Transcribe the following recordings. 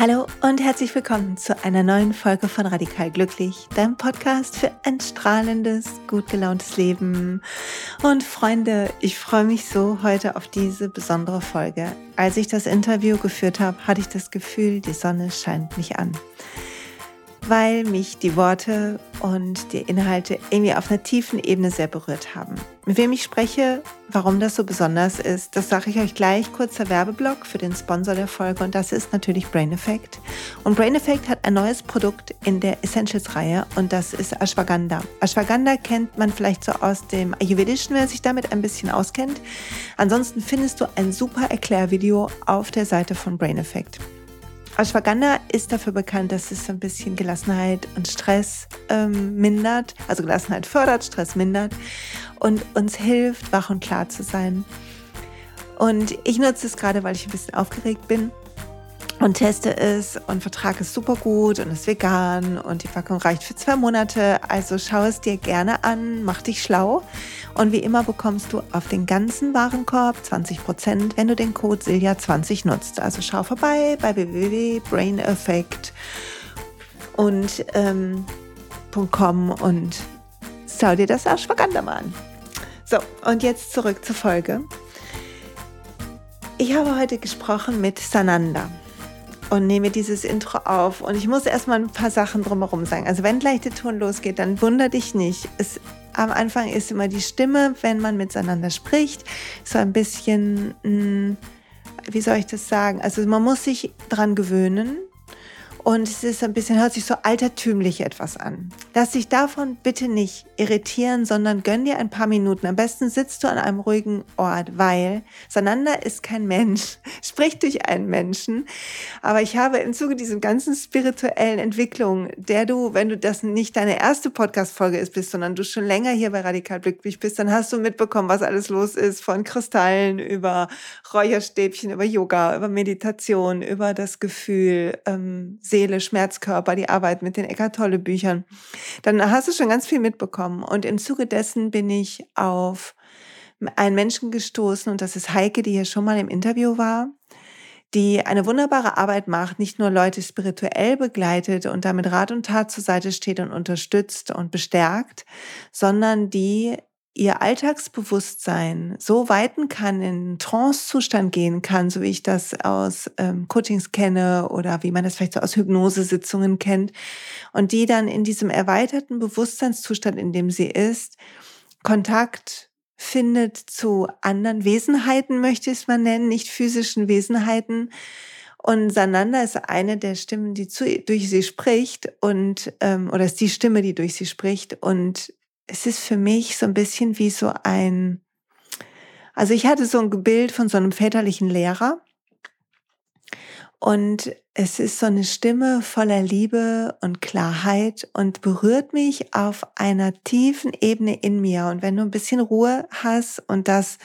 Hallo und herzlich willkommen zu einer neuen Folge von Radikal Glücklich, deinem Podcast für ein strahlendes, gut gelauntes Leben. Und Freunde, ich freue mich so heute auf diese besondere Folge. Als ich das Interview geführt habe, hatte ich das Gefühl, die Sonne scheint mich an weil mich die Worte und die Inhalte irgendwie auf einer tiefen Ebene sehr berührt haben. Mit wem ich spreche, warum das so besonders ist, das sage ich euch gleich. Kurzer Werbeblock für den Sponsor der Folge und das ist natürlich Brain Effect. Und Brain Effect hat ein neues Produkt in der Essentials-Reihe und das ist Ashwagandha. Ashwagandha kennt man vielleicht so aus dem Ayurvedischen, wer sich damit ein bisschen auskennt. Ansonsten findest du ein super Erklärvideo auf der Seite von Brain Effect. Ashwagandha ist dafür bekannt, dass es ein bisschen Gelassenheit und Stress ähm, mindert, also Gelassenheit fördert, Stress mindert und uns hilft, wach und klar zu sein. Und ich nutze es gerade, weil ich ein bisschen aufgeregt bin und teste es und vertrage es super gut und ist vegan und die Packung reicht für zwei Monate. Also schau es dir gerne an, mach dich schlau. Und wie immer bekommst du auf den ganzen Warenkorb 20%, wenn du den Code Silja20 nutzt. Also schau vorbei bei www.braineffect und ähm, und schau dir das Ashwagandha mal an. So, und jetzt zurück zur Folge. Ich habe heute gesprochen mit Sananda und nehme dieses Intro auf. Und ich muss erstmal ein paar Sachen drumherum sagen. Also wenn gleich der Ton losgeht, dann wunder dich nicht. Es, am Anfang ist immer die Stimme, wenn man miteinander spricht, so ein bisschen, hm, wie soll ich das sagen? Also man muss sich dran gewöhnen und es ist ein bisschen, hört sich so altertümlich etwas an. Lass dich davon bitte nicht irritieren, sondern gönn dir ein paar Minuten. Am besten sitzt du an einem ruhigen Ort, weil Sananda ist kein Mensch, spricht durch einen Menschen. Aber ich habe im Zuge dieser ganzen spirituellen Entwicklung, der du, wenn du das nicht deine erste Podcast-Folge ist, bist, sondern du schon länger hier bei Radikal Glücklich bist, dann hast du mitbekommen, was alles los ist, von Kristallen über Räucherstäbchen, über Yoga, über Meditation, über das Gefühl, ähm, Seele, Schmerzkörper, die Arbeit mit den Eckart Tolle Büchern, dann hast du schon ganz viel mitbekommen. Und im Zuge dessen bin ich auf einen Menschen gestoßen und das ist Heike, die hier schon mal im Interview war, die eine wunderbare Arbeit macht, nicht nur Leute spirituell begleitet und damit Rat und Tat zur Seite steht und unterstützt und bestärkt, sondern die ihr Alltagsbewusstsein so weiten kann, in Trance-Zustand gehen kann, so wie ich das aus ähm, Coachings kenne oder wie man das vielleicht so aus Hypnosesitzungen kennt, und die dann in diesem erweiterten Bewusstseinszustand, in dem sie ist, Kontakt findet zu anderen Wesenheiten, möchte ich es mal nennen, nicht physischen Wesenheiten. Und Sananda ist eine der Stimmen, die zu, durch sie spricht und ähm, oder ist die Stimme, die durch sie spricht und es ist für mich so ein bisschen wie so ein, also ich hatte so ein Bild von so einem väterlichen Lehrer und es ist so eine Stimme voller Liebe und Klarheit und berührt mich auf einer tiefen Ebene in mir. Und wenn du ein bisschen Ruhe hast und das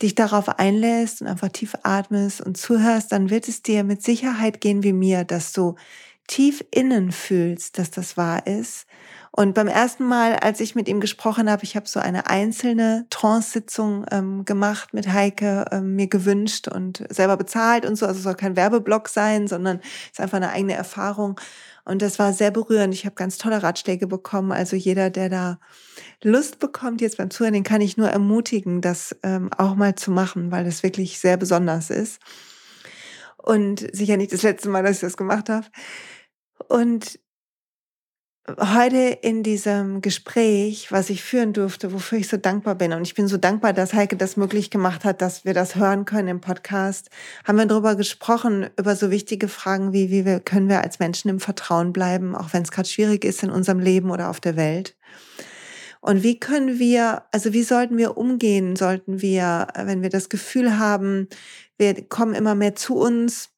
dich darauf einlässt und einfach tief atmest und zuhörst, dann wird es dir mit Sicherheit gehen wie mir, dass du tief innen fühlst, dass das wahr ist und beim ersten Mal, als ich mit ihm gesprochen habe, ich habe so eine einzelne Trance-Sitzung ähm, gemacht mit Heike, ähm, mir gewünscht und selber bezahlt und so. Also es soll kein Werbeblock sein, sondern ist einfach eine eigene Erfahrung. Und das war sehr berührend. Ich habe ganz tolle Ratschläge bekommen. Also jeder, der da Lust bekommt jetzt beim Zuhören, den kann ich nur ermutigen, das ähm, auch mal zu machen, weil das wirklich sehr besonders ist. Und sicher nicht das letzte Mal, dass ich das gemacht habe. Und heute in diesem Gespräch, was ich führen durfte, wofür ich so dankbar bin. Und ich bin so dankbar, dass Heike das möglich gemacht hat, dass wir das hören können im Podcast. Haben wir darüber gesprochen, über so wichtige Fragen wie, wie wir, können wir als Menschen im Vertrauen bleiben, auch wenn es gerade schwierig ist in unserem Leben oder auf der Welt. Und wie können wir, also wie sollten wir umgehen? Sollten wir, wenn wir das Gefühl haben, wir kommen immer mehr zu uns,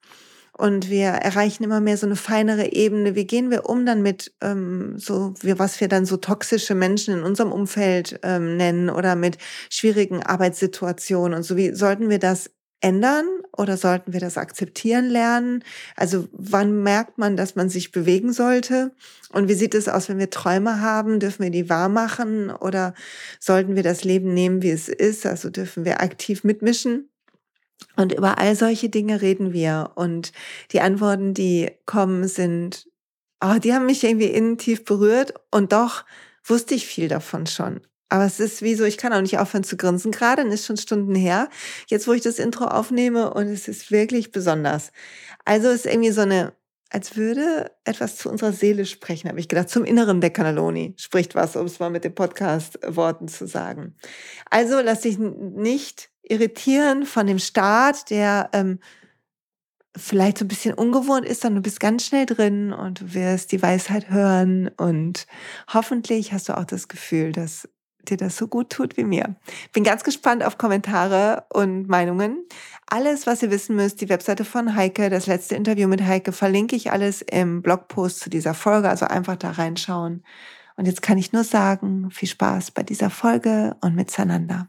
und wir erreichen immer mehr so eine feinere Ebene. Wie gehen wir um dann mit ähm, so, wie, was wir dann so toxische Menschen in unserem Umfeld ähm, nennen oder mit schwierigen Arbeitssituationen und so? Wie sollten wir das ändern oder sollten wir das akzeptieren lernen? Also wann merkt man, dass man sich bewegen sollte? Und wie sieht es aus, wenn wir Träume haben? Dürfen wir die wahr machen oder sollten wir das Leben nehmen, wie es ist? Also dürfen wir aktiv mitmischen? Und über all solche Dinge reden wir. Und die Antworten, die kommen, sind, oh, die haben mich irgendwie innen tief berührt. Und doch wusste ich viel davon schon. Aber es ist wie so, ich kann auch nicht aufhören zu grinsen. Gerade ist schon Stunden her. Jetzt, wo ich das Intro aufnehme und es ist wirklich besonders. Also es ist irgendwie so eine, als würde etwas zu unserer Seele sprechen, habe ich gedacht. Zum Inneren der Cannelloni spricht was, um es mal mit den Podcast-Worten zu sagen. Also lass dich nicht irritieren von dem Start, der ähm, vielleicht so ein bisschen ungewohnt ist, sondern du bist ganz schnell drin und du wirst die Weisheit hören und hoffentlich hast du auch das Gefühl, dass dir das so gut tut wie mir. Bin ganz gespannt auf Kommentare und Meinungen. Alles, was ihr wissen müsst, die Webseite von Heike, das letzte Interview mit Heike, verlinke ich alles im Blogpost zu dieser Folge, also einfach da reinschauen. Und jetzt kann ich nur sagen, viel Spaß bei dieser Folge und mit Sananda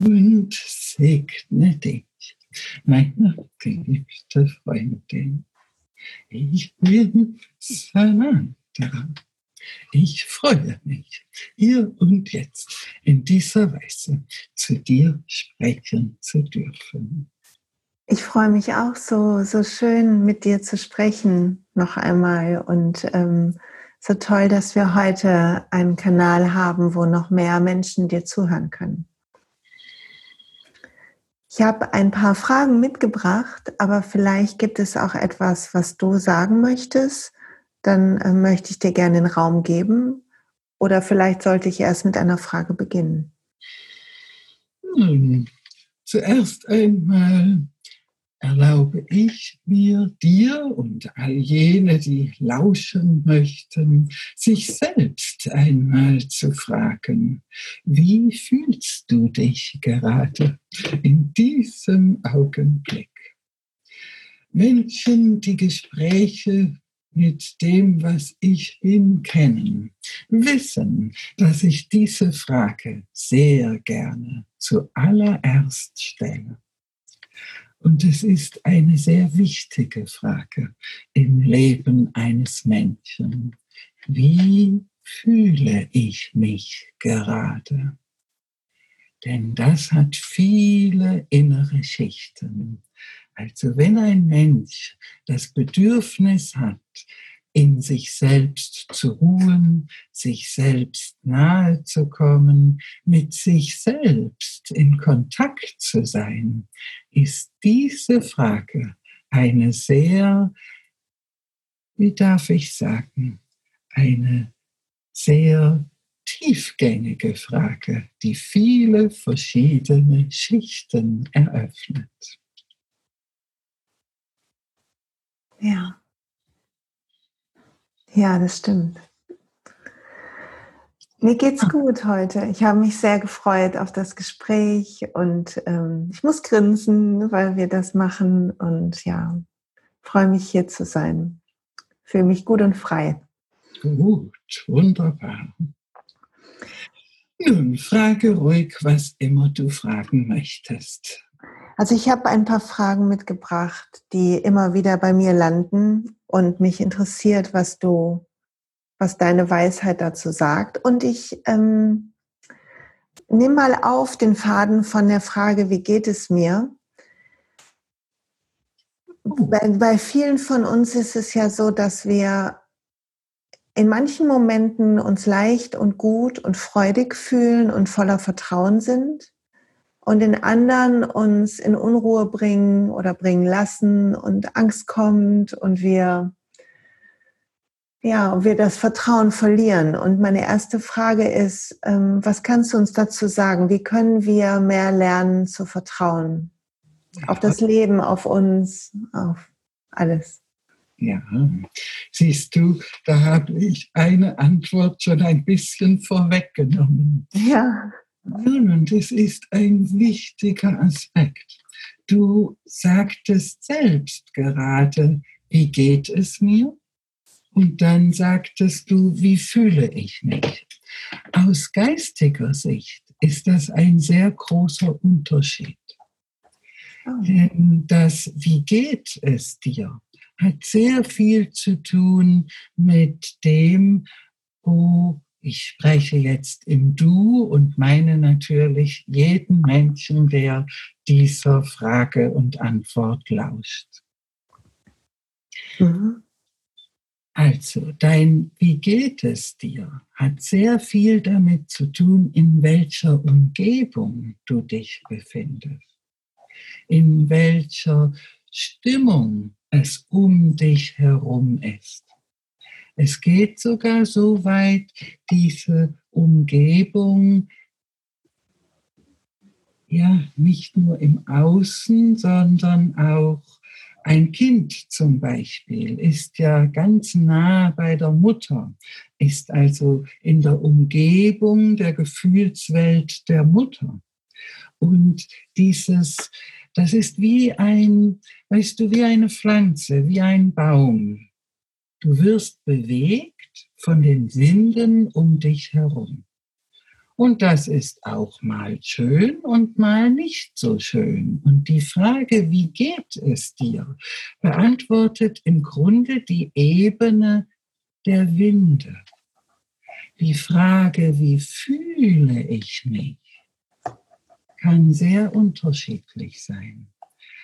und segne dich, meine geliebte Freundin. Ich bin Sananda. Ich freue mich, hier und jetzt in dieser Weise zu dir sprechen zu dürfen. Ich freue mich auch so, so schön mit dir zu sprechen noch einmal und ähm, so toll, dass wir heute einen Kanal haben, wo noch mehr Menschen dir zuhören können. Ich habe ein paar Fragen mitgebracht, aber vielleicht gibt es auch etwas, was du sagen möchtest. Dann äh, möchte ich dir gerne den Raum geben. Oder vielleicht sollte ich erst mit einer Frage beginnen. Hm. Zuerst einmal erlaube ich mir, dir und all jene, die lauschen möchten, sich selbst einmal zu fragen, wie fühlst du dich gerade in diesem Augenblick? Menschen, die Gespräche mit dem, was ich bin, kennen, wissen, dass ich diese Frage sehr gerne zuallererst stelle. Und es ist eine sehr wichtige Frage im Leben eines Menschen. Wie fühle ich mich gerade? Denn das hat viele innere Schichten. Also wenn ein Mensch das Bedürfnis hat, in sich selbst zu ruhen, sich selbst nahe zu kommen, mit sich selbst in Kontakt zu sein, ist diese Frage eine sehr, wie darf ich sagen, eine sehr tiefgängige Frage, die viele verschiedene Schichten eröffnet. Ja. Ja, das stimmt. Mir geht's gut heute. Ich habe mich sehr gefreut auf das Gespräch und ähm, ich muss grinsen, weil wir das machen und ja, freue mich hier zu sein. Fühle mich gut und frei. Gut, wunderbar. Nun, frage ruhig, was immer du fragen möchtest. Also ich habe ein paar Fragen mitgebracht, die immer wieder bei mir landen und mich interessiert, was du, was deine Weisheit dazu sagt. Und ich ähm, nehme mal auf den Faden von der Frage, wie geht es mir? Bei, bei vielen von uns ist es ja so, dass wir in manchen Momenten uns leicht und gut und freudig fühlen und voller Vertrauen sind und in anderen uns in Unruhe bringen oder bringen lassen und Angst kommt und wir ja, wir das Vertrauen verlieren. Und meine erste Frage ist, ähm, was kannst du uns dazu sagen? Wie können wir mehr lernen zu vertrauen? Auf das Leben, auf uns, auf alles. Ja, siehst du, da habe ich eine Antwort schon ein bisschen vorweggenommen. Ja. Nun, und es ist ein wichtiger Aspekt. Du sagtest selbst gerade, wie geht es mir? Und dann sagtest du, wie fühle ich mich? Aus geistiger Sicht ist das ein sehr großer Unterschied. Oh. Denn das, wie geht es dir, hat sehr viel zu tun mit dem, wo Ich spreche jetzt im Du und meine natürlich jeden Menschen, der dieser Frage und Antwort lauscht. Mhm. Also, dein Wie geht es dir hat sehr viel damit zu tun, in welcher Umgebung du dich befindest, in welcher Stimmung es um dich herum ist. Es geht sogar so weit, diese Umgebung ja nicht nur im Außen, sondern auch ein Kind zum Beispiel ist ja ganz nah bei der Mutter, ist also in der Umgebung der Gefühlswelt der Mutter. Und dieses, das ist wie ein, weißt du, wie eine Pflanze, wie ein Baum. Du wirst bewegt von den Winden um dich herum. Und das ist auch mal schön und mal nicht so schön. Und die Frage, wie geht es dir, beantwortet im Grunde die Ebene der Winde. Die Frage, wie fühle ich mich, kann sehr unterschiedlich sein.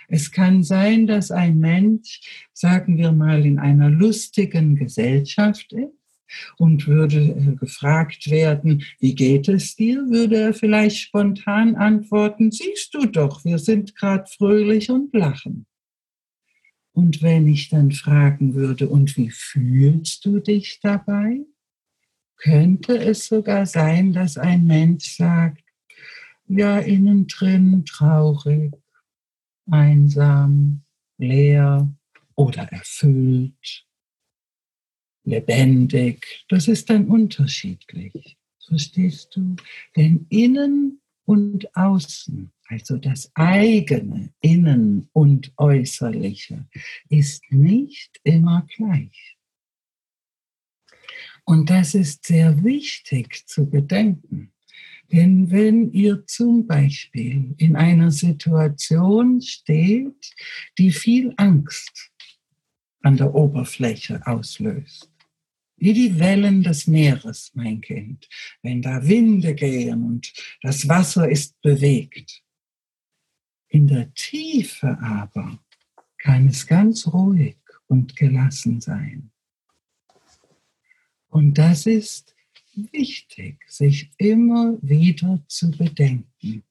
Es kann sein, dass ein Mensch, sagen wir mal, in einer lustigen Gesellschaft ist und würde äh, gefragt werden, wie geht es dir, würde er vielleicht spontan antworten, siehst du doch, wir sind gerade fröhlich und lachen. Und wenn ich dann fragen würde, und wie fühlst du dich dabei? Könnte es sogar sein, dass ein Mensch sagt, ja, innen drin traurig, einsam, leer oder erfüllt lebendig. Das ist dann unterschiedlich. Verstehst du? Denn innen und außen, also das eigene Innen und Äußerliche, ist nicht immer gleich. Und das ist sehr wichtig zu bedenken. Denn wenn ihr zum Beispiel in einer Situation steht, die viel Angst an der Oberfläche auslöst, wie die Wellen des Meeres, mein Kind, wenn da Winde gehen und das Wasser ist bewegt. In der Tiefe aber kann es ganz ruhig und gelassen sein. Und das ist wichtig, sich immer wieder zu bedenken.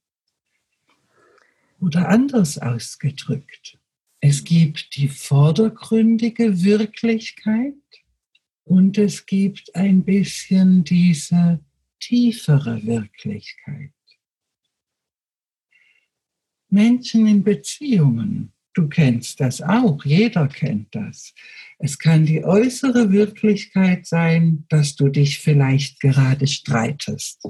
Oder anders ausgedrückt, es gibt die vordergründige Wirklichkeit und es gibt ein bisschen diese tiefere Wirklichkeit. Menschen in Beziehungen, du kennst das auch, jeder kennt das. Es kann die äußere Wirklichkeit sein, dass du dich vielleicht gerade streitest.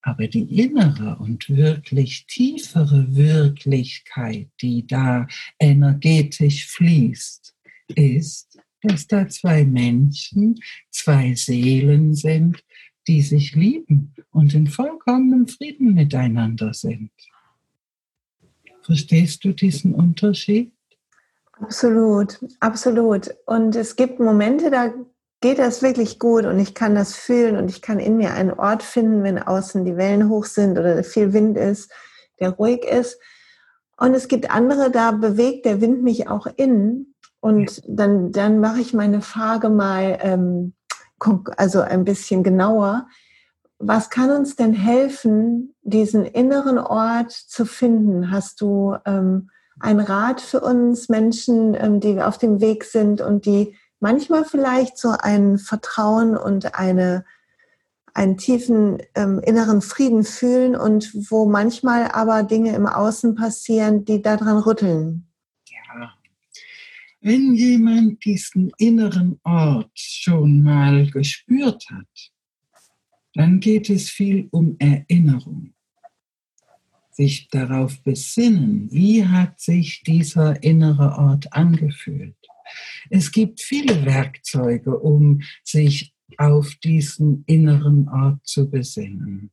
Aber die innere und wirklich tiefere Wirklichkeit, die da energetisch fließt, ist, dass da zwei Menschen, zwei Seelen sind, die sich lieben und in vollkommenem Frieden miteinander sind. Verstehst du diesen Unterschied? Absolut, absolut. Und es gibt Momente, da geht das wirklich gut und ich kann das fühlen und ich kann in mir einen Ort finden, wenn außen die Wellen hoch sind oder viel Wind ist, der ruhig ist. Und es gibt andere, da bewegt der Wind mich auch innen und dann, dann mache ich meine Frage mal ähm, also ein bisschen genauer. Was kann uns denn helfen, diesen inneren Ort zu finden? Hast du ähm, einen Rat für uns Menschen, ähm, die auf dem Weg sind und die manchmal vielleicht so ein Vertrauen und eine, einen tiefen ähm, inneren Frieden fühlen und wo manchmal aber Dinge im Außen passieren, die daran rütteln? Wenn jemand diesen inneren Ort schon mal gespürt hat, dann geht es viel um Erinnerung. Sich darauf besinnen, wie hat sich dieser innere Ort angefühlt. Es gibt viele Werkzeuge, um sich auf diesen inneren Ort zu besinnen.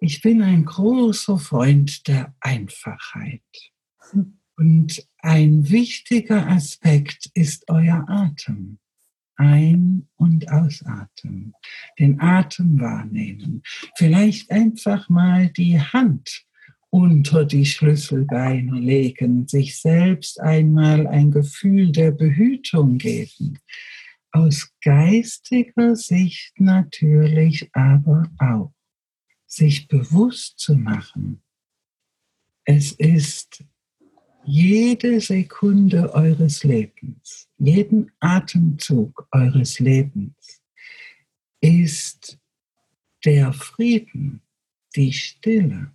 Ich bin ein großer Freund der Einfachheit. Und ein wichtiger Aspekt ist euer Atem. Ein- und Ausatmen, den Atem wahrnehmen, vielleicht einfach mal die Hand unter die Schlüsselbeine legen, sich selbst einmal ein Gefühl der Behütung geben. Aus geistiger Sicht natürlich aber auch, sich bewusst zu machen, es ist jede Sekunde eures Lebens, jeden Atemzug eures Lebens ist der Frieden, die Stille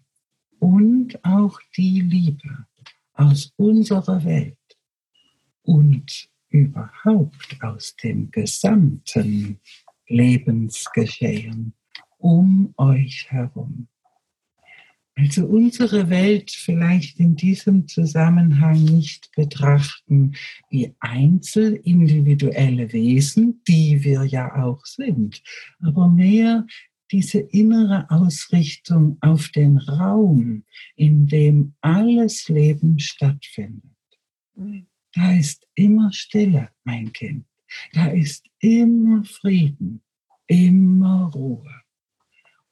und auch die Liebe aus unserer Welt und überhaupt aus dem gesamten Lebensgeschehen um euch herum. Also unsere Welt vielleicht in diesem Zusammenhang nicht betrachten wie einzelindividuelle Wesen, die wir ja auch sind, aber mehr diese innere Ausrichtung auf den Raum, in dem alles Leben stattfindet. Da ist immer Stille, mein Kind. Da ist immer Frieden, immer Ruhe.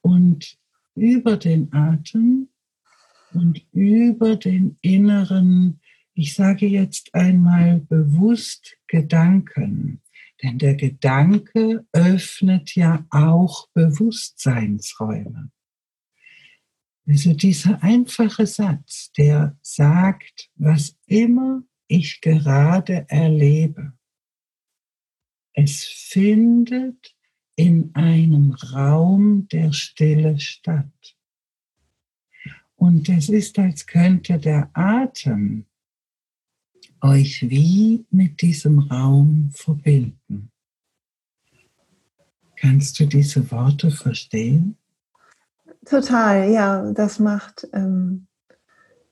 Und über den Atem und über den inneren, ich sage jetzt einmal bewusst Gedanken. Denn der Gedanke öffnet ja auch Bewusstseinsräume. Also dieser einfache Satz, der sagt, was immer ich gerade erlebe, es findet in einem Raum der Stille statt. Und es ist, als könnte der Atem euch wie mit diesem Raum verbinden. Kannst du diese Worte verstehen? Total, ja, das macht ähm,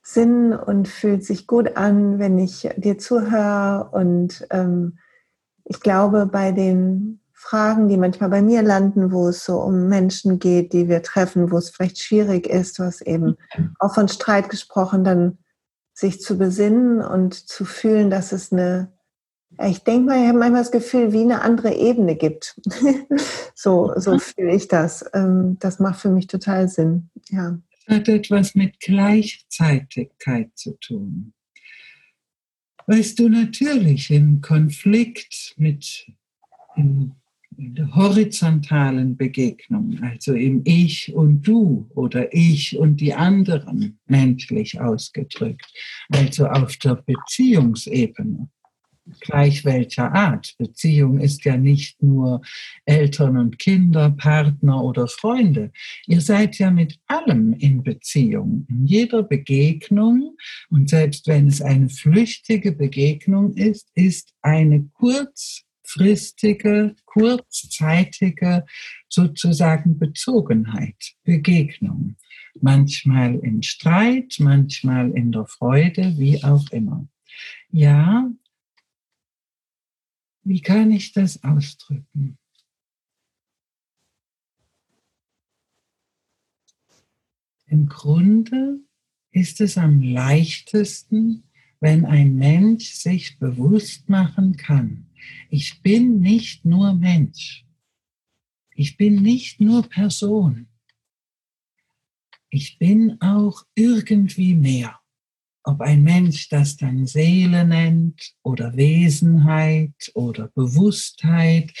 Sinn und fühlt sich gut an, wenn ich dir zuhöre. Und ähm, ich glaube, bei den Fragen, die manchmal bei mir landen, wo es so um Menschen geht, die wir treffen, wo es vielleicht schwierig ist, du hast eben auch von Streit gesprochen, dann sich zu besinnen und zu fühlen, dass es eine, ich denke mal, ich habe manchmal das Gefühl, wie eine andere Ebene gibt. so, so fühle ich das. Ähm, das macht für mich total Sinn. Ja. Das hat etwas mit Gleichzeitigkeit zu tun. Weißt du, natürlich im Konflikt mit, im in der horizontalen Begegnung, also im Ich und Du oder Ich und die anderen menschlich ausgedrückt, also auf der Beziehungsebene, gleich welcher Art. Beziehung ist ja nicht nur Eltern und Kinder, Partner oder Freunde. Ihr seid ja mit allem in Beziehung, in jeder Begegnung und selbst wenn es eine flüchtige Begegnung ist, ist eine kurz kurzfristige, kurzzeitige sozusagen Bezogenheit, Begegnung. Manchmal im Streit, manchmal in der Freude, wie auch immer. Ja, wie kann ich das ausdrücken? Im Grunde ist es am leichtesten, wenn ein Mensch sich bewusst machen kann, ich bin nicht nur Mensch. Ich bin nicht nur Person. Ich bin auch irgendwie mehr. Ob ein Mensch das dann Seele nennt oder Wesenheit oder Bewusstheit,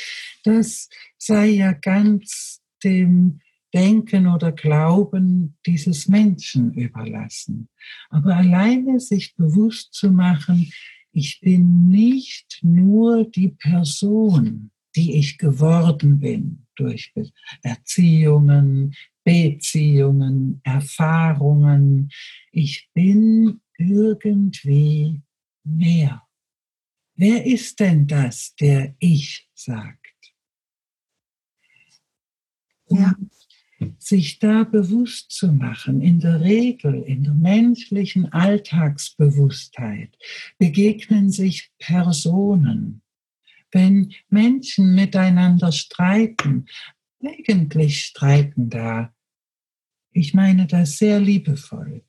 das sei ja ganz dem Denken oder Glauben dieses Menschen überlassen. Aber alleine sich bewusst zu machen, ich bin nicht nur die Person, die ich geworden bin durch Erziehungen, Beziehungen, Erfahrungen. Ich bin irgendwie mehr. Wer ist denn das, der ich sagt? Ja sich da bewusst zu machen, in der Regel, in der menschlichen Alltagsbewusstheit, begegnen sich Personen. Wenn Menschen miteinander streiten, eigentlich streiten da, ich meine das sehr liebevoll,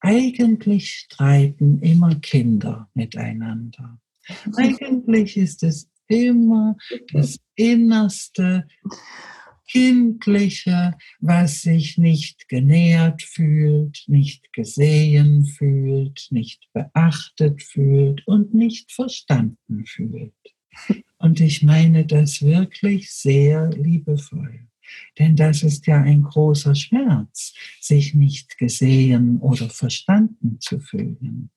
eigentlich streiten immer Kinder miteinander. Eigentlich ist es immer das Innerste, Kindliche, was sich nicht genährt fühlt, nicht gesehen fühlt, nicht beachtet fühlt und nicht verstanden fühlt. Und ich meine das wirklich sehr liebevoll. Denn das ist ja ein großer Schmerz, sich nicht gesehen oder verstanden zu fühlen.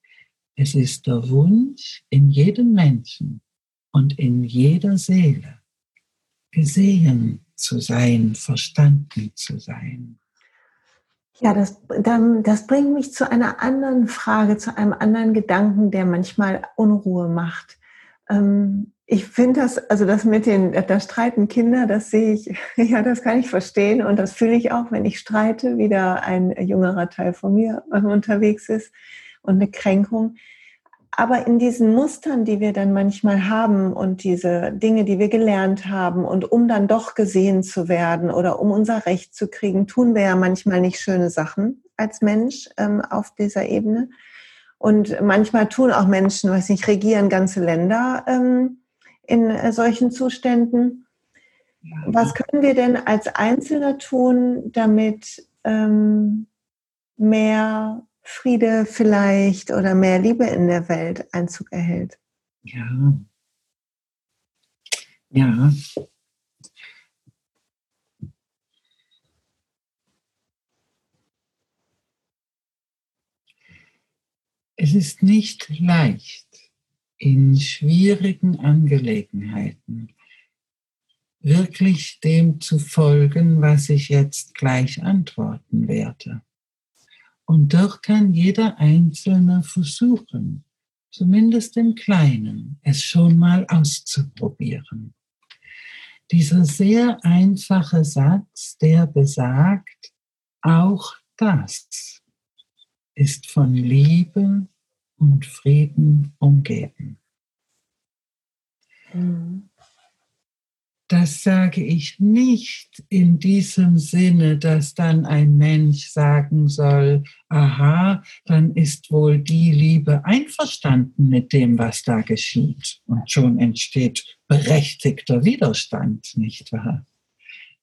Es ist der Wunsch in jedem Menschen und in jeder Seele, gesehen zu sein, verstanden zu sein. Ja, das, dann, das bringt mich zu einer anderen Frage, zu einem anderen Gedanken, der manchmal Unruhe macht. Ähm, ich finde das, also das mit den, da streiten Kinder, das sehe ich, ja, das kann ich verstehen und das fühle ich auch, wenn ich streite, wieder ein jüngerer Teil von mir unterwegs ist und eine Kränkung. Aber in diesen Mustern, die wir dann manchmal haben und diese Dinge, die wir gelernt haben und um dann doch gesehen zu werden oder um unser Recht zu kriegen, tun wir ja manchmal nicht schöne Sachen als Mensch ähm, auf dieser Ebene. Und manchmal tun auch Menschen, weiß nicht, regieren ganze Länder ähm, in äh, solchen Zuständen. Was können wir denn als Einzelner tun, damit ähm, mehr Friede vielleicht oder mehr Liebe in der Welt Einzug erhält? Ja. Ja. Es ist nicht leicht, in schwierigen Angelegenheiten wirklich dem zu folgen, was ich jetzt gleich antworten werde. Und doch kann jeder Einzelne versuchen, zumindest im Kleinen, es schon mal auszuprobieren. Dieser sehr einfache Satz, der besagt, auch das ist von Liebe und Frieden umgeben. Mhm. Das sage ich nicht in diesem Sinne, dass dann ein Mensch sagen soll, aha, dann ist wohl die Liebe einverstanden mit dem, was da geschieht. Und schon entsteht berechtigter Widerstand, nicht wahr?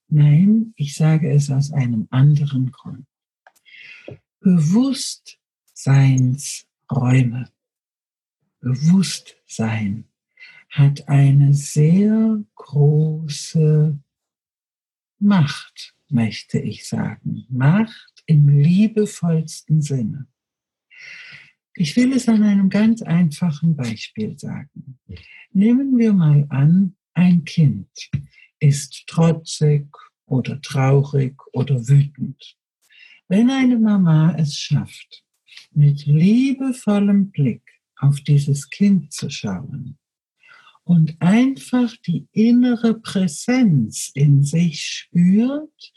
Nein, ich sage es aus einem anderen Grund. Bewusstseinsräume, Bewusstsein hat eine sehr große Macht, möchte ich sagen. Macht im liebevollsten Sinne. Ich will es an einem ganz einfachen Beispiel sagen. Nehmen wir mal an, ein Kind ist trotzig oder traurig oder wütend. Wenn eine Mama es schafft, mit liebevollem Blick auf dieses Kind zu schauen und einfach die innere Präsenz in sich spürt,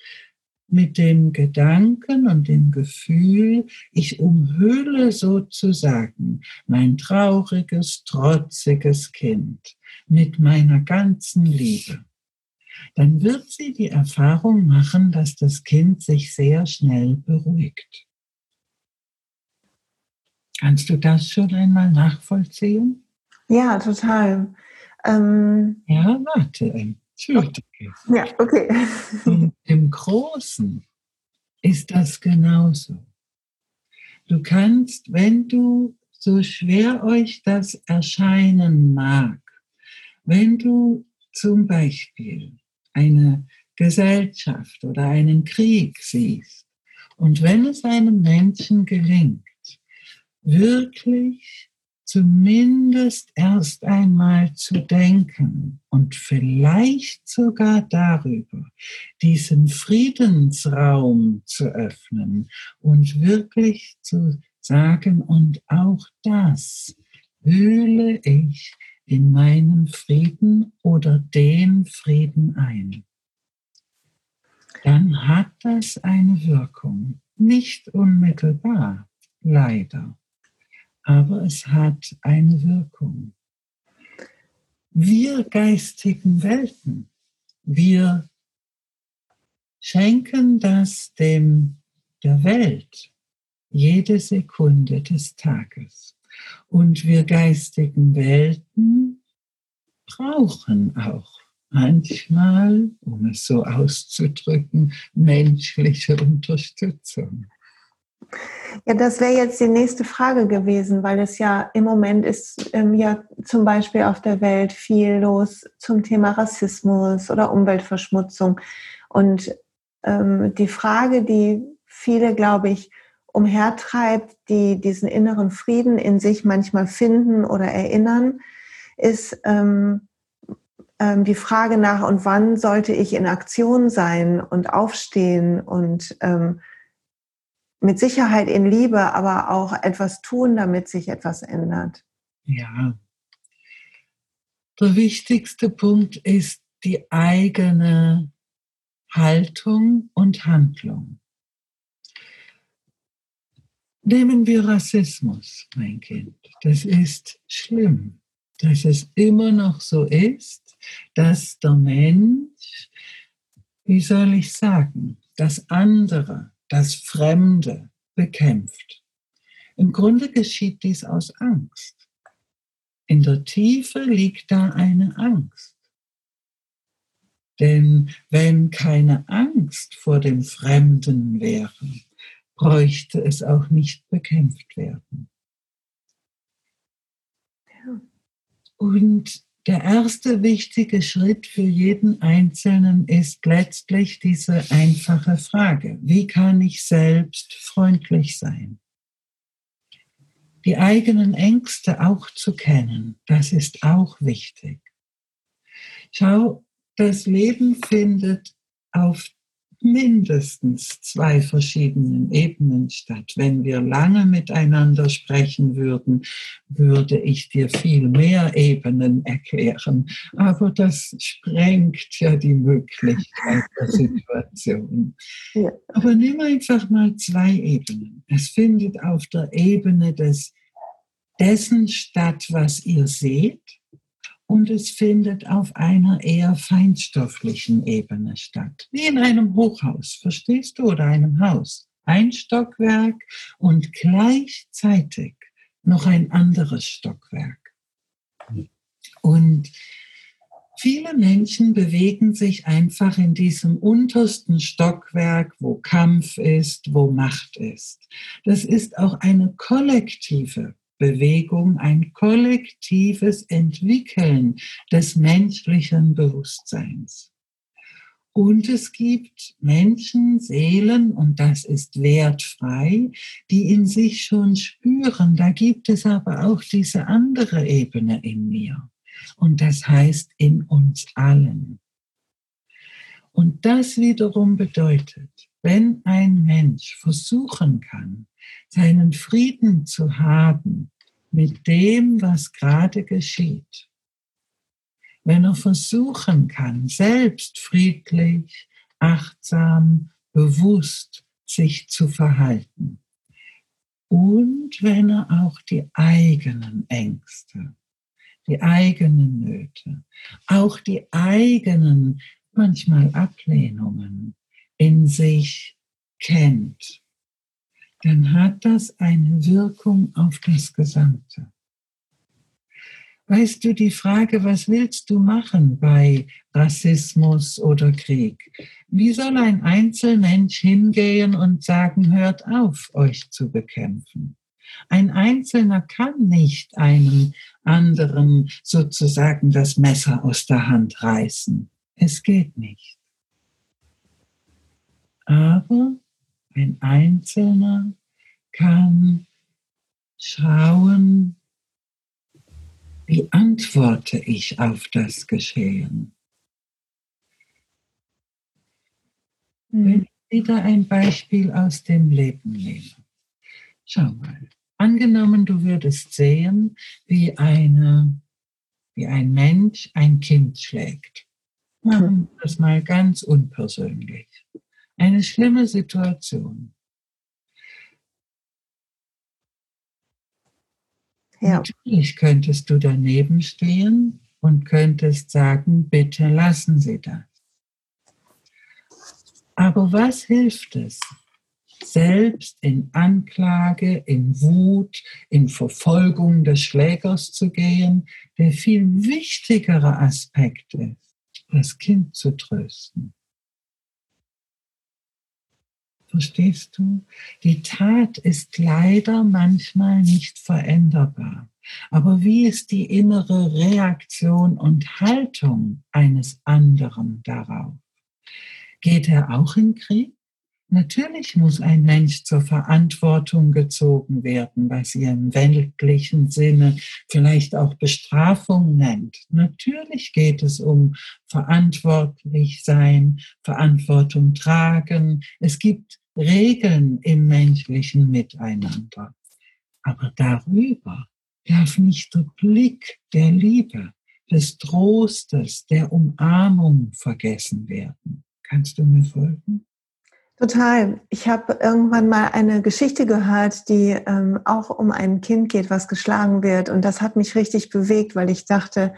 mit dem Gedanken und dem Gefühl, ich umhülle sozusagen mein trauriges, trotziges Kind mit meiner ganzen Liebe, dann wird sie die Erfahrung machen, dass das Kind sich sehr schnell beruhigt. Kannst du das schon einmal nachvollziehen? Ja, total. Ähm, ja, warte. Ja, okay. Und Im Großen ist das genauso. Du kannst, wenn du, so schwer euch das erscheinen mag, wenn du zum Beispiel eine Gesellschaft oder einen Krieg siehst und wenn es einem Menschen gelingt, wirklich zumindest erst einmal zu denken und vielleicht sogar darüber, diesen Friedensraum zu öffnen und wirklich zu sagen, und auch das hühle ich in meinen Frieden oder den Frieden ein. Dann hat das eine Wirkung. Nicht unmittelbar, leider aber es hat eine Wirkung. Wir geistigen Welten, wir schenken das dem der Welt jede Sekunde des Tages. Und wir geistigen Welten brauchen auch manchmal, um es so auszudrücken, menschliche Unterstützung. Ja, das wäre jetzt die nächste Frage gewesen, weil es ja im Moment ist ähm, ja zum Beispiel auf der Welt viel los zum Thema Rassismus oder Umweltverschmutzung. Und ähm, die Frage, die viele, glaube ich, umhertreibt, die diesen inneren Frieden in sich manchmal finden oder erinnern, ist ähm, ähm, die Frage nach, und wann sollte ich in Aktion sein und aufstehen und ähm, mit Sicherheit in Liebe, aber auch etwas tun, damit sich etwas ändert. Ja. Der wichtigste Punkt ist die eigene Haltung und Handlung. Nehmen wir Rassismus, mein Kind. Das ist schlimm, dass es immer noch so ist, dass der Mensch, wie soll ich sagen, das andere, das Fremde bekämpft. Im Grunde geschieht dies aus Angst. In der Tiefe liegt da eine Angst. Denn wenn keine Angst vor dem Fremden wäre, bräuchte es auch nicht bekämpft werden. Und der erste wichtige Schritt für jeden Einzelnen ist letztlich diese einfache Frage, wie kann ich selbst freundlich sein? Die eigenen Ängste auch zu kennen, das ist auch wichtig. Schau, das Leben findet auf mindestens zwei verschiedenen Ebenen statt. Wenn wir lange miteinander sprechen würden, würde ich dir viel mehr Ebenen erklären. Aber das sprengt ja die Möglichkeit der Situation. Ja. Aber nimm einfach mal zwei Ebenen. Es findet auf der Ebene des dessen statt, was ihr seht und es findet auf einer eher feinstofflichen Ebene statt, wie in einem Hochhaus, verstehst du, oder einem Haus. Ein Stockwerk und gleichzeitig noch ein anderes Stockwerk. Und viele Menschen bewegen sich einfach in diesem untersten Stockwerk, wo Kampf ist, wo Macht ist. Das ist auch eine kollektive Bewegung ein kollektives Entwickeln des menschlichen Bewusstseins. Und es gibt Menschen, Seelen, und das ist wertfrei, die in sich schon spüren, da gibt es aber auch diese andere Ebene in mir. Und das heißt in uns allen. Und das wiederum bedeutet, wenn ein Mensch versuchen kann, seinen Frieden zu haben mit dem, was gerade geschieht. Wenn er versuchen kann, selbst friedlich, achtsam, bewusst sich zu verhalten. Und wenn er auch die eigenen Ängste, die eigenen Nöte, auch die eigenen manchmal Ablehnungen in sich kennt dann hat das eine Wirkung auf das Gesamte. Weißt du, die Frage, was willst du machen bei Rassismus oder Krieg? Wie soll ein Einzelmensch hingehen und sagen, hört auf, euch zu bekämpfen? Ein Einzelner kann nicht einem anderen sozusagen das Messer aus der Hand reißen. Es geht nicht. Aber ein Einzelner kann schauen, wie antworte ich auf das Geschehen. Mhm. Wenn ich wieder ein Beispiel aus dem Leben nehme. Schau mal. Angenommen, du würdest sehen, wie, eine, wie ein Mensch ein Kind schlägt. Machen wir das mal ganz unpersönlich. Eine schlimme Situation. Ja. Natürlich könntest du daneben stehen und könntest sagen, bitte lassen Sie das. Aber was hilft es, selbst in Anklage, in Wut, in Verfolgung des Schlägers zu gehen, der viel wichtigere Aspekt ist, das Kind zu trösten. Verstehst du? Die Tat ist leider manchmal nicht veränderbar. Aber wie ist die innere Reaktion und Haltung eines anderen darauf? Geht er auch in Krieg? Natürlich muss ein Mensch zur Verantwortung gezogen werden, was ihr im weltlichen Sinne vielleicht auch Bestrafung nennt. Natürlich geht es um verantwortlich sein, Verantwortung tragen. Es gibt Regeln im menschlichen Miteinander. Aber darüber darf nicht der Blick der Liebe, des Trostes, der Umarmung vergessen werden. Kannst du mir folgen? Total. Ich habe irgendwann mal eine Geschichte gehört, die ähm, auch um ein Kind geht, was geschlagen wird. Und das hat mich richtig bewegt, weil ich dachte,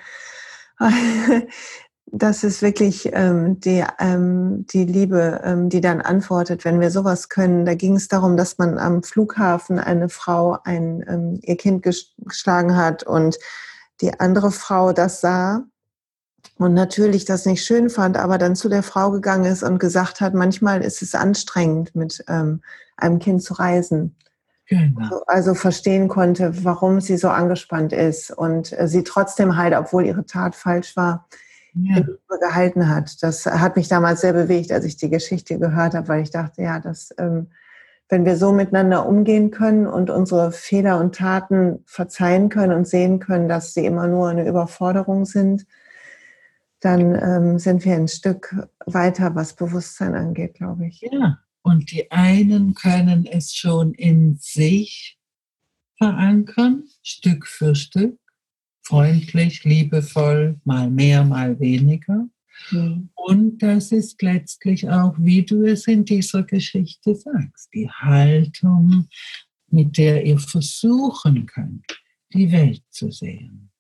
das ist wirklich ähm, die, ähm, die Liebe, ähm, die dann antwortet, wenn wir sowas können. Da ging es darum, dass man am Flughafen eine Frau ein, ähm, ihr Kind geschlagen hat und die andere Frau das sah und natürlich das nicht schön fand, aber dann zu der Frau gegangen ist und gesagt hat, manchmal ist es anstrengend, mit ähm, einem Kind zu reisen. Genau. Also, verstehen konnte, warum sie so angespannt ist und äh, sie trotzdem halt, obwohl ihre Tat falsch war, ja. gehalten hat. Das hat mich damals sehr bewegt, als ich die Geschichte gehört habe, weil ich dachte, ja, dass ähm, wenn wir so miteinander umgehen können und unsere Fehler und Taten verzeihen können und sehen können, dass sie immer nur eine Überforderung sind, dann ähm, sind wir ein Stück weiter, was Bewusstsein angeht, glaube ich. Ja, und die einen können es schon in sich verankern, Stück für Stück freundlich, liebevoll, mal mehr, mal weniger. Mhm. Und das ist letztlich auch, wie du es in dieser Geschichte sagst, die Haltung, mit der ihr versuchen könnt, die Welt zu sehen.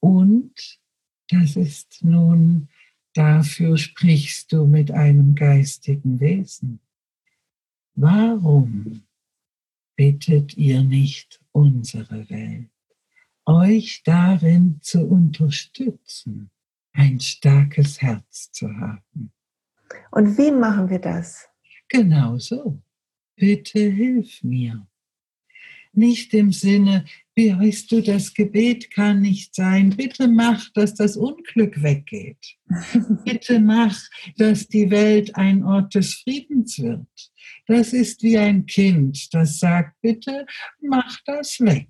Und das ist nun, dafür sprichst du mit einem geistigen Wesen. Warum bittet ihr nicht unsere Welt? Euch darin zu unterstützen, ein starkes Herz zu haben. Und wie machen wir das? Genau so. Bitte hilf mir. Nicht im Sinne, wie weißt du, das Gebet kann nicht sein. Bitte mach, dass das Unglück weggeht. Bitte mach, dass die Welt ein Ort des Friedens wird. Das ist wie ein Kind, das sagt, bitte mach das weg.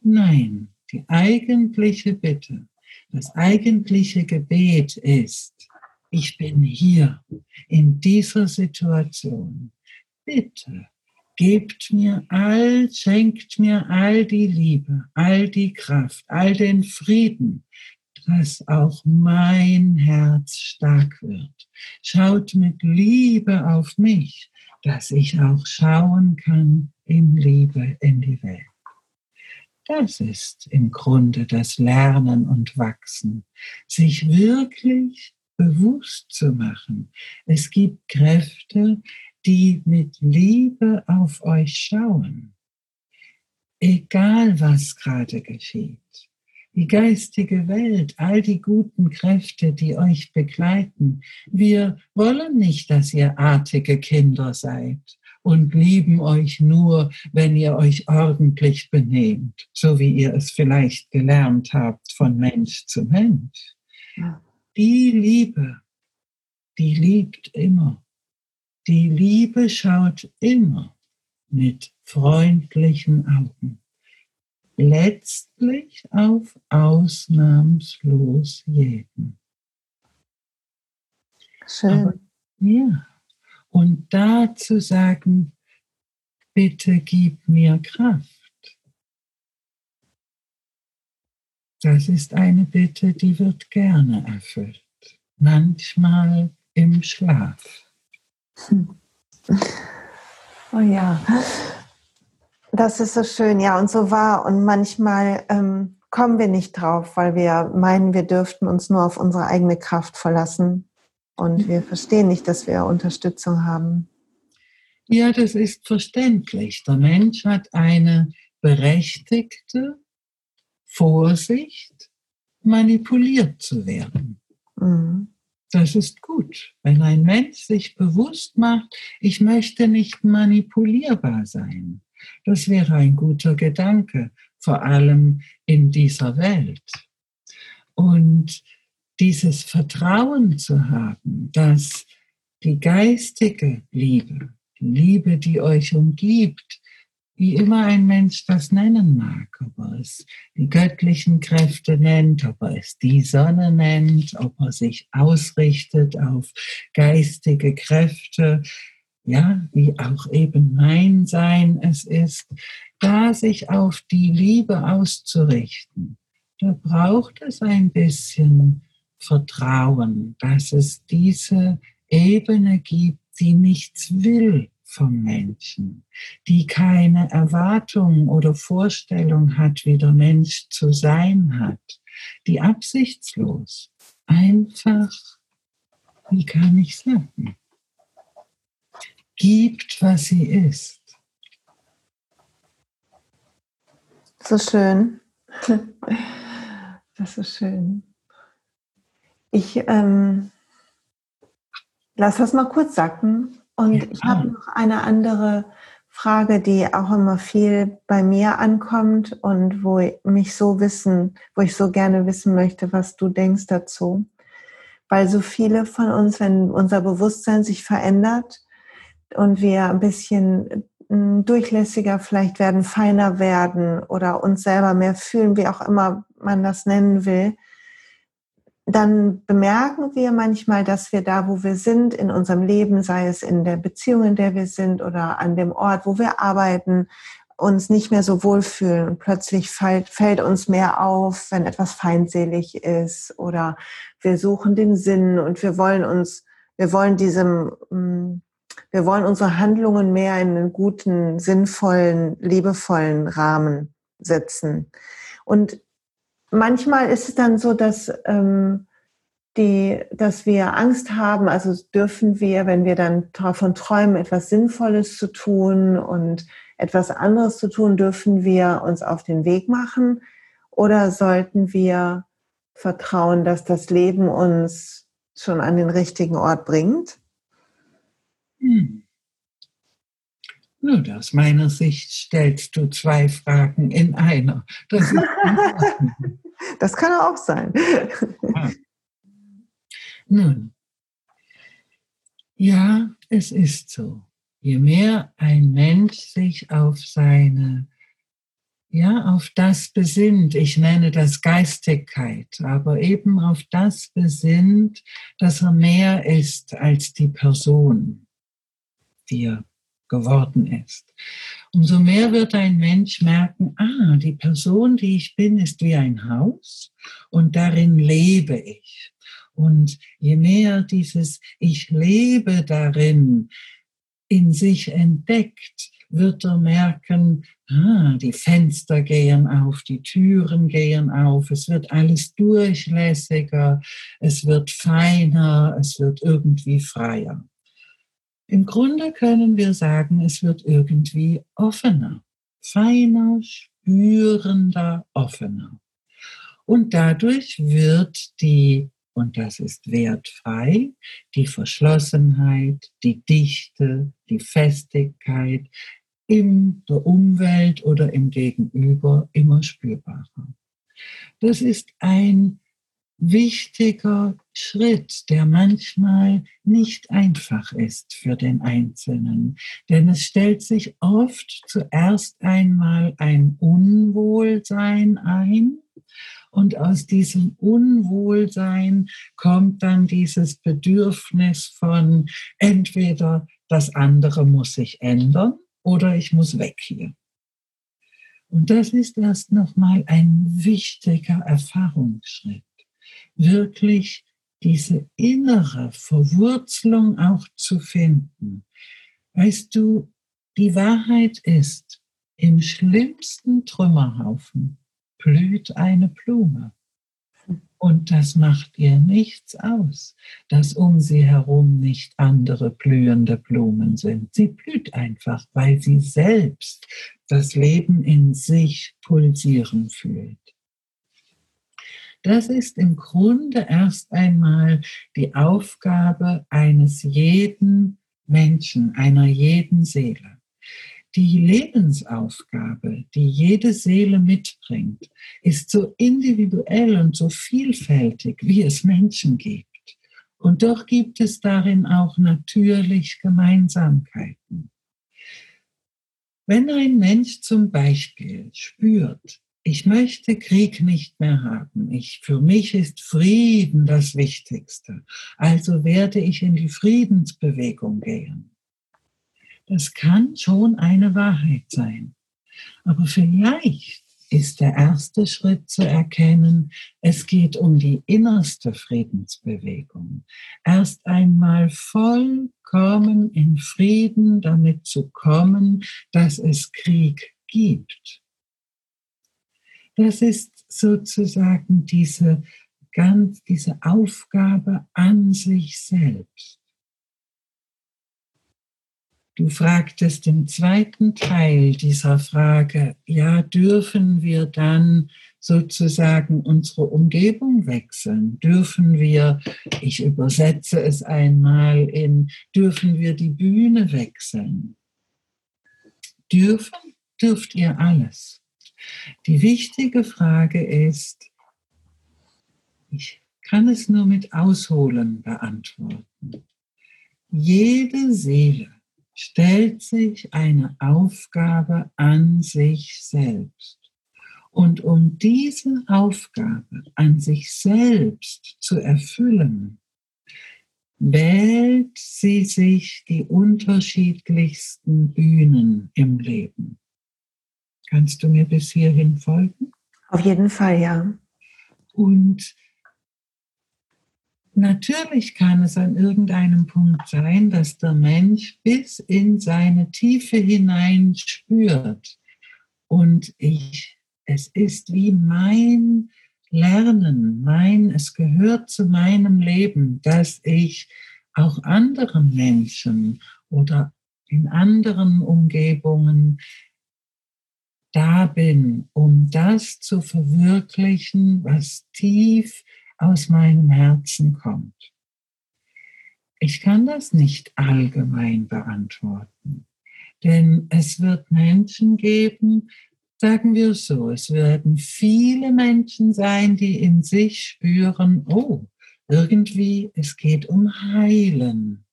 Nein, die eigentliche Bitte, das eigentliche Gebet ist, ich bin hier in dieser Situation. Bitte gebt mir all, schenkt mir all die Liebe, all die Kraft, all den Frieden, dass auch mein Herz stark wird. Schaut mit Liebe auf mich, dass ich auch schauen kann in Liebe in die Welt. Das ist im Grunde das Lernen und Wachsen, sich wirklich bewusst zu machen. Es gibt Kräfte, die mit Liebe auf euch schauen. Egal was gerade geschieht. Die geistige Welt, all die guten Kräfte, die euch begleiten. Wir wollen nicht, dass ihr artige Kinder seid und lieben euch nur, wenn ihr euch ordentlich benehmt, so wie ihr es vielleicht gelernt habt von Mensch zu Mensch. Die Liebe, die liebt immer. Die Liebe schaut immer mit freundlichen Augen. Letztlich auf ausnahmslos jeden. Schön. Aber, ja. Und da zu sagen, bitte gib mir Kraft. Das ist eine Bitte, die wird gerne erfüllt. Manchmal im Schlaf. Oh ja, das ist so schön, ja, und so wahr. Und manchmal ähm, kommen wir nicht drauf, weil wir meinen, wir dürften uns nur auf unsere eigene Kraft verlassen. Und wir verstehen nicht, dass wir Unterstützung haben. Ja, das ist verständlich. Der Mensch hat eine berechtigte Vorsicht, manipuliert zu werden. Mhm. Das ist gut. Wenn ein Mensch sich bewusst macht, ich möchte nicht manipulierbar sein. Das wäre ein guter Gedanke, vor allem in dieser Welt. Und dieses Vertrauen zu haben, dass die geistige Liebe, die Liebe, die euch umgibt, wie immer ein Mensch das nennen mag, ob er es die göttlichen Kräfte nennt, ob er es die Sonne nennt, ob er sich ausrichtet auf geistige Kräfte, ja, wie auch eben mein Sein es ist, da sich auf die Liebe auszurichten, da braucht es ein bisschen Vertrauen, dass es diese Ebene gibt, die nichts will, vom Menschen, die keine Erwartung oder Vorstellung hat, wie der Mensch zu sein hat, die absichtslos, einfach, wie kann ich sagen, gibt, was sie ist. So schön. Das ist schön. Ich ähm, lasse das mal kurz sacken und ja. ich habe noch eine andere Frage, die auch immer viel bei mir ankommt und wo ich mich so wissen, wo ich so gerne wissen möchte, was du denkst dazu. Weil so viele von uns, wenn unser Bewusstsein sich verändert und wir ein bisschen hm, durchlässiger vielleicht werden, feiner werden oder uns selber mehr fühlen, wie auch immer man das nennen will, dann bemerken wir manchmal, dass wir da, wo wir sind in unserem Leben, sei es in der Beziehung, in der wir sind oder an dem Ort, wo wir arbeiten, uns nicht mehr so wohlfühlen und plötzlich fällt, fällt uns mehr auf, wenn etwas feindselig ist oder wir suchen den Sinn und wir wollen uns, wir wollen diesem, mm, wir wollen unsere Handlungen mehr in einen guten, sinnvollen, liebevollen Rahmen setzen. Und manchmal ist es dann so, dass, ähm, die, dass wir Angst haben, also dürfen wir, wenn wir dann davon träumen, etwas Sinnvolles zu tun und etwas anderes zu tun, dürfen wir uns auf den Weg machen oder sollten wir vertrauen, dass das Leben uns schon an den richtigen Ort bringt? Hm. Nun, aus meiner Sicht stellst du zwei Fragen in einer. Das, das kann auch sein. Ja. Nun, ja, es ist so. Je mehr ein Mensch sich auf seine, ja, auf das besinnt, ich nenne das Geistigkeit, aber eben auf das besinnt, dass er mehr ist als die Person, die er geworden ist. Umso mehr wird ein Mensch merken, ah, die Person, die ich bin, ist wie ein Haus und darin lebe ich. Und je mehr dieses Ich lebe darin in sich entdeckt, wird er merken, ah, die Fenster gehen auf, die Türen gehen auf, es wird alles durchlässiger, es wird feiner, es wird irgendwie freier. Im Grunde können wir sagen, es wird irgendwie offener, feiner, spürender, offener. Und dadurch wird die, und das ist wertfrei, die Verschlossenheit, die Dichte, die Festigkeit in der Umwelt oder im Gegenüber immer spürbarer. Das ist ein wichtiger Schritt, der manchmal nicht einfach ist für den Einzelnen. Denn es stellt sich oft zuerst einmal ein Unwohlsein ein. Und aus diesem Unwohlsein kommt dann dieses Bedürfnis von entweder das andere muss sich ändern oder ich muss weg hier. Und das ist erst nochmal ein wichtiger Erfahrungsschritt wirklich diese innere Verwurzelung auch zu finden. Weißt du, die Wahrheit ist, im schlimmsten Trümmerhaufen blüht eine Blume. Und das macht ihr nichts aus, dass um sie herum nicht andere blühende Blumen sind. Sie blüht einfach, weil sie selbst das Leben in sich pulsieren fühlt. Das ist im Grunde erst einmal die Aufgabe eines jeden Menschen, einer jeden Seele. Die Lebensaufgabe, die jede Seele mitbringt, ist so individuell und so vielfältig, wie es Menschen gibt. Und doch gibt es darin auch natürlich Gemeinsamkeiten. Wenn ein Mensch zum Beispiel spürt, ich möchte Krieg nicht mehr haben. Ich, für mich ist Frieden das Wichtigste. Also werde ich in die Friedensbewegung gehen. Das kann schon eine Wahrheit sein. Aber vielleicht ist der erste Schritt zu erkennen, es geht um die innerste Friedensbewegung. Erst einmal vollkommen in Frieden damit zu kommen, dass es Krieg gibt. Das ist sozusagen diese ganz, diese Aufgabe an sich selbst. Du fragtest im zweiten Teil dieser Frage, ja, dürfen wir dann sozusagen unsere Umgebung wechseln? Dürfen wir, ich übersetze es einmal in, dürfen wir die Bühne wechseln? Dürfen, dürft ihr alles. Die wichtige Frage ist, ich kann es nur mit Ausholen beantworten. Jede Seele stellt sich eine Aufgabe an sich selbst. Und um diese Aufgabe an sich selbst zu erfüllen, wählt sie sich die unterschiedlichsten Bühnen im Leben. Kannst du mir bis hierhin folgen? Auf jeden Fall, ja. Und natürlich kann es an irgendeinem Punkt sein, dass der Mensch bis in seine Tiefe hinein spürt. Und ich, es ist wie mein Lernen, mein, es gehört zu meinem Leben, dass ich auch anderen Menschen oder in anderen Umgebungen da bin, um das zu verwirklichen, was tief aus meinem Herzen kommt. Ich kann das nicht allgemein beantworten, denn es wird Menschen geben, sagen wir so, es werden viele Menschen sein, die in sich spüren, oh, irgendwie, es geht um Heilen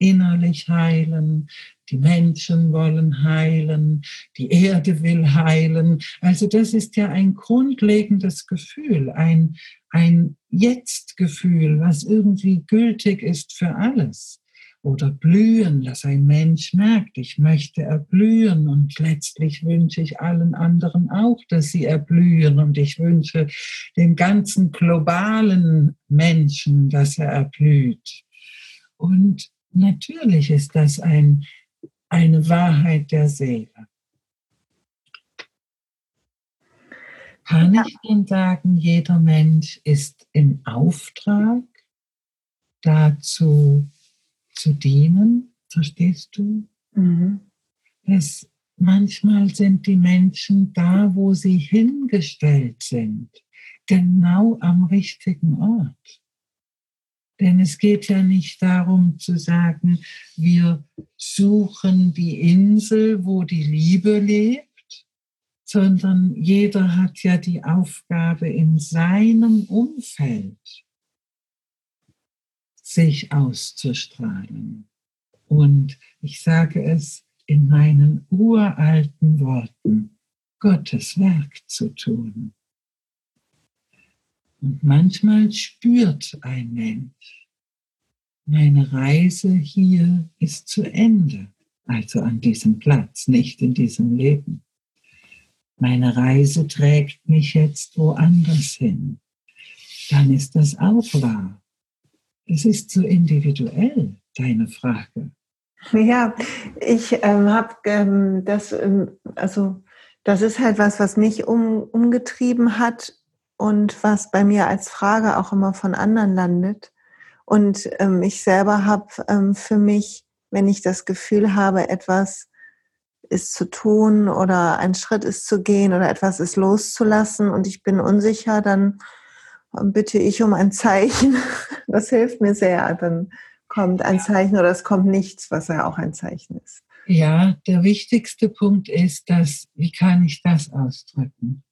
innerlich heilen, die Menschen wollen heilen, die Erde will heilen. Also das ist ja ein grundlegendes Gefühl, ein, ein Jetzt-Gefühl, was irgendwie gültig ist für alles. Oder blühen, dass ein Mensch merkt, ich möchte erblühen und letztlich wünsche ich allen anderen auch, dass sie erblühen und ich wünsche dem ganzen globalen Menschen, dass er erblüht. Und Natürlich ist das ein, eine Wahrheit der Seele. Kann ich denn sagen, jeder Mensch ist im Auftrag, dazu zu dienen? Verstehst du? Mhm. Es, manchmal sind die Menschen da, wo sie hingestellt sind, genau am richtigen Ort. Denn es geht ja nicht darum zu sagen, wir suchen die Insel, wo die Liebe lebt, sondern jeder hat ja die Aufgabe in seinem Umfeld, sich auszustrahlen. Und ich sage es in meinen uralten Worten, Gottes Werk zu tun. Und manchmal spürt ein Mensch, meine Reise hier ist zu Ende, also an diesem Platz, nicht in diesem Leben. Meine Reise trägt mich jetzt woanders hin. Dann ist das auch wahr. Es ist so individuell, deine Frage. Ja, ich ähm, habe ähm, das, ähm, also das ist halt was, was mich um, umgetrieben hat und was bei mir als Frage auch immer von anderen landet. Und ähm, ich selber habe ähm, für mich, wenn ich das Gefühl habe, etwas ist zu tun oder ein Schritt ist zu gehen oder etwas ist loszulassen und ich bin unsicher, dann bitte ich um ein Zeichen. Das hilft mir sehr. Dann kommt ein Zeichen oder es kommt nichts, was ja auch ein Zeichen ist. Ja, der wichtigste Punkt ist, dass, wie kann ich das ausdrücken?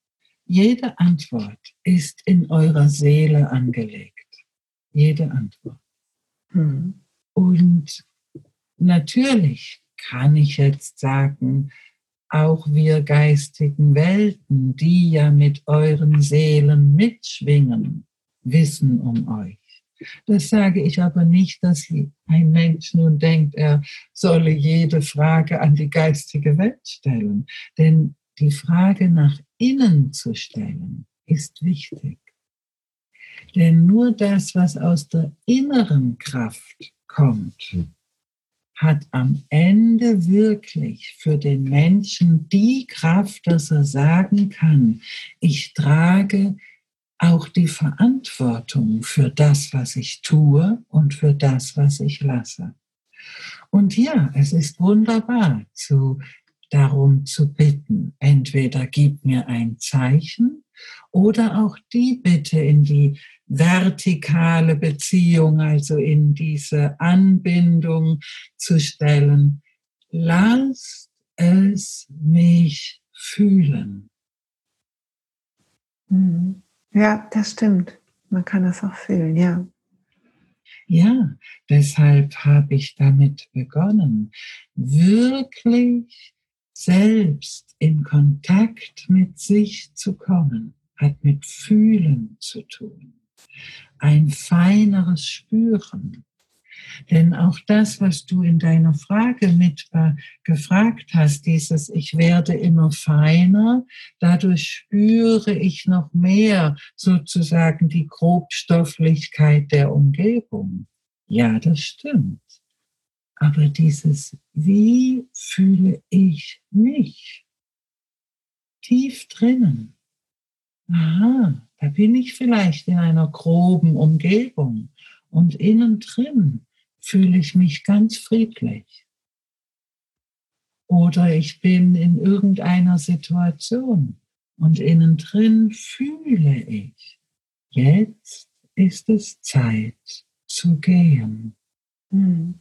Jede Antwort ist in eurer Seele angelegt. Jede Antwort. Hm. Und natürlich kann ich jetzt sagen, auch wir geistigen Welten, die ja mit euren Seelen mitschwingen, wissen um euch. Das sage ich aber nicht, dass ein Mensch nun denkt, er solle jede Frage an die geistige Welt stellen. Denn die Frage nach innen zu stellen, ist wichtig. Denn nur das, was aus der inneren Kraft kommt, hat am Ende wirklich für den Menschen die Kraft, dass er sagen kann, ich trage auch die Verantwortung für das, was ich tue und für das, was ich lasse. Und ja, es ist wunderbar, zu, darum zu bitten. Entweder gib mir ein Zeichen oder auch die Bitte in die vertikale Beziehung, also in diese Anbindung zu stellen. Lasst es mich fühlen. Mhm. Ja, das stimmt. Man kann das auch fühlen, ja. Ja, deshalb habe ich damit begonnen, wirklich selbst in Kontakt mit sich zu kommen, hat mit Fühlen zu tun ein feineres Spüren. Denn auch das, was du in deiner Frage mit gefragt hast, dieses Ich werde immer feiner, dadurch spüre ich noch mehr sozusagen die Grobstofflichkeit der Umgebung. Ja, das stimmt. Aber dieses Wie fühle ich mich? Tief drinnen. Aha, da bin ich vielleicht in einer groben Umgebung und innen drin fühle ich mich ganz friedlich. Oder ich bin in irgendeiner Situation und innen drin fühle ich, jetzt ist es Zeit zu gehen. Hm.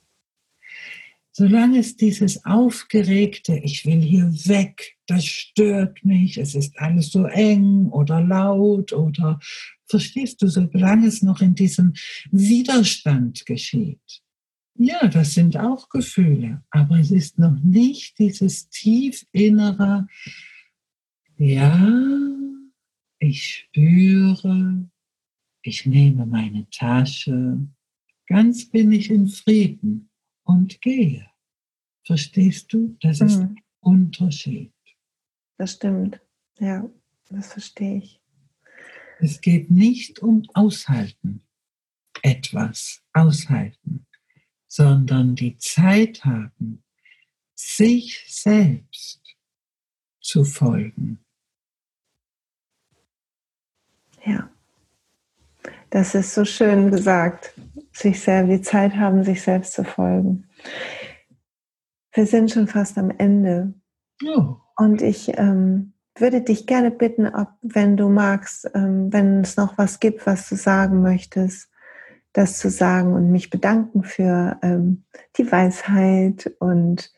Solange es dieses aufgeregte, ich will hier weg, das stört mich, es ist alles so eng oder laut oder verstehst du, solange es noch in diesem Widerstand geschieht. Ja, das sind auch Gefühle, aber es ist noch nicht dieses tief innere, ja, ich spüre, ich nehme meine Tasche, ganz bin ich in Frieden und gehe. Verstehst du? Das ist mhm. Unterschied. Das stimmt. Ja, das verstehe ich. Es geht nicht um Aushalten, etwas aushalten, sondern die Zeit haben, sich selbst zu folgen. Ja, das ist so schön gesagt sich selbst, die Zeit haben, sich selbst zu folgen. Wir sind schon fast am Ende. Oh. Und ich ähm, würde dich gerne bitten, ob, wenn du magst, ähm, wenn es noch was gibt, was du sagen möchtest, das zu sagen und mich bedanken für ähm, die Weisheit. Und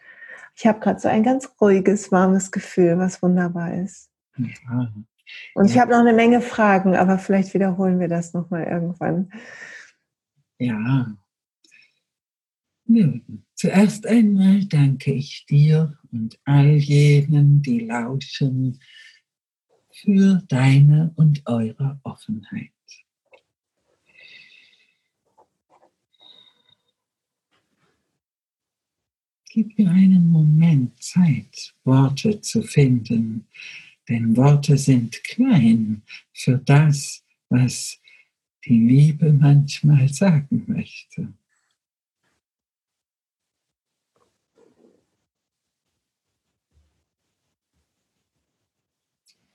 ich habe gerade so ein ganz ruhiges, warmes Gefühl, was wunderbar ist. Ja. Und ja. ich habe noch eine Menge Fragen, aber vielleicht wiederholen wir das nochmal irgendwann. Ja. Nun, zuerst einmal danke ich dir und all jenen, die lauschen, für deine und eure Offenheit. Gib mir einen Moment Zeit, Worte zu finden, denn Worte sind klein für das, was die Liebe manchmal sagen möchte.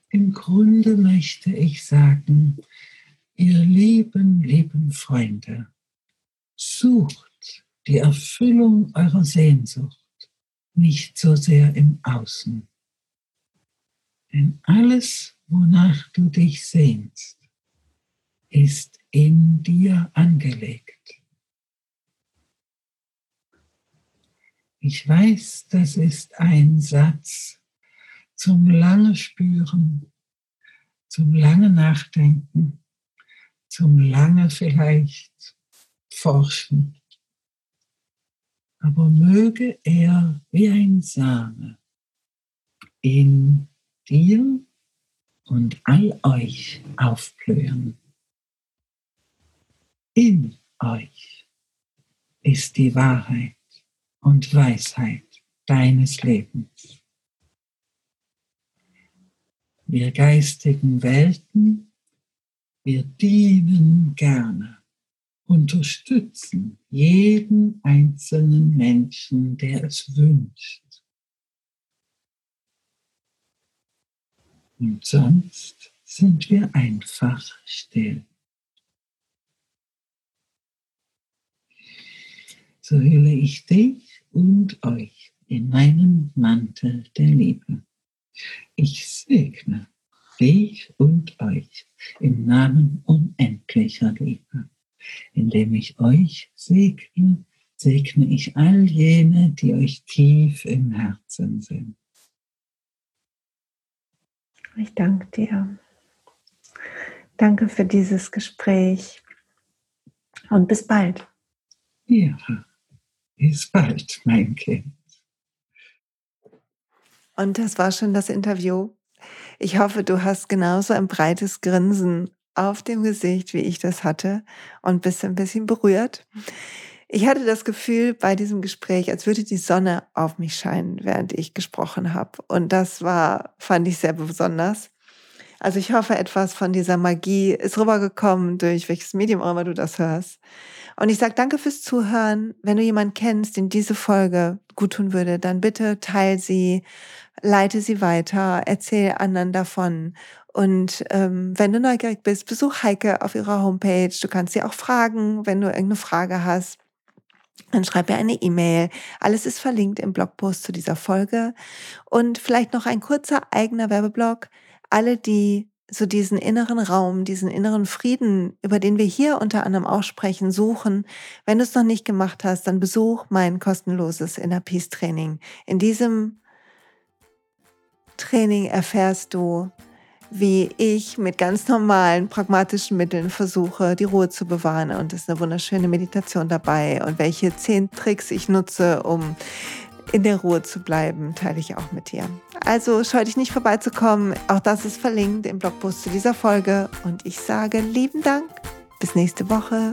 Im Grunde möchte ich sagen, ihr lieben, lieben Freunde, sucht die Erfüllung eurer Sehnsucht nicht so sehr im Außen. Denn alles, wonach du dich sehnst, ist in dir angelegt. Ich weiß, das ist ein Satz zum lange Spüren, zum lange Nachdenken, zum lange vielleicht Forschen. Aber möge er wie ein Same in dir und all euch aufblühen. In euch ist die Wahrheit und Weisheit deines Lebens. Wir geistigen Welten, wir dienen gerne, unterstützen jeden einzelnen Menschen, der es wünscht. Und sonst sind wir einfach still. So hülle ich dich und euch in meinen Mantel der Liebe. Ich segne dich und euch im Namen unendlicher Liebe. Indem ich euch segne, segne ich all jene, die euch tief im Herzen sind. Ich danke dir. Danke für dieses Gespräch und bis bald. Ja. Bis bald, mein Kind. Und das war schon das Interview. Ich hoffe, du hast genauso ein breites Grinsen auf dem Gesicht, wie ich das hatte und bist ein bisschen berührt. Ich hatte das Gefühl bei diesem Gespräch, als würde die Sonne auf mich scheinen, während ich gesprochen habe. Und das war, fand ich sehr besonders. Also ich hoffe, etwas von dieser Magie ist rübergekommen, durch welches Medium auch immer du das hörst. Und ich sage danke fürs Zuhören. Wenn du jemanden kennst, den diese Folge gut tun würde, dann bitte teil sie, leite sie weiter, erzähl anderen davon. Und ähm, wenn du neugierig bist, besuch Heike auf ihrer Homepage. Du kannst sie auch fragen, wenn du irgendeine Frage hast. Dann schreib mir eine E-Mail. Alles ist verlinkt im Blogpost zu dieser Folge. Und vielleicht noch ein kurzer eigener Werbeblock. Alle, die so diesen inneren Raum, diesen inneren Frieden, über den wir hier unter anderem auch sprechen, suchen. Wenn du es noch nicht gemacht hast, dann besuch mein kostenloses Inner Peace Training. In diesem Training erfährst du, wie ich mit ganz normalen, pragmatischen Mitteln versuche, die Ruhe zu bewahren. Und es ist eine wunderschöne Meditation dabei und welche zehn Tricks ich nutze, um in der Ruhe zu bleiben, teile ich auch mit dir. Also scheu dich nicht vorbeizukommen. Auch das ist verlinkt im Blogpost zu dieser Folge. Und ich sage lieben Dank. Bis nächste Woche.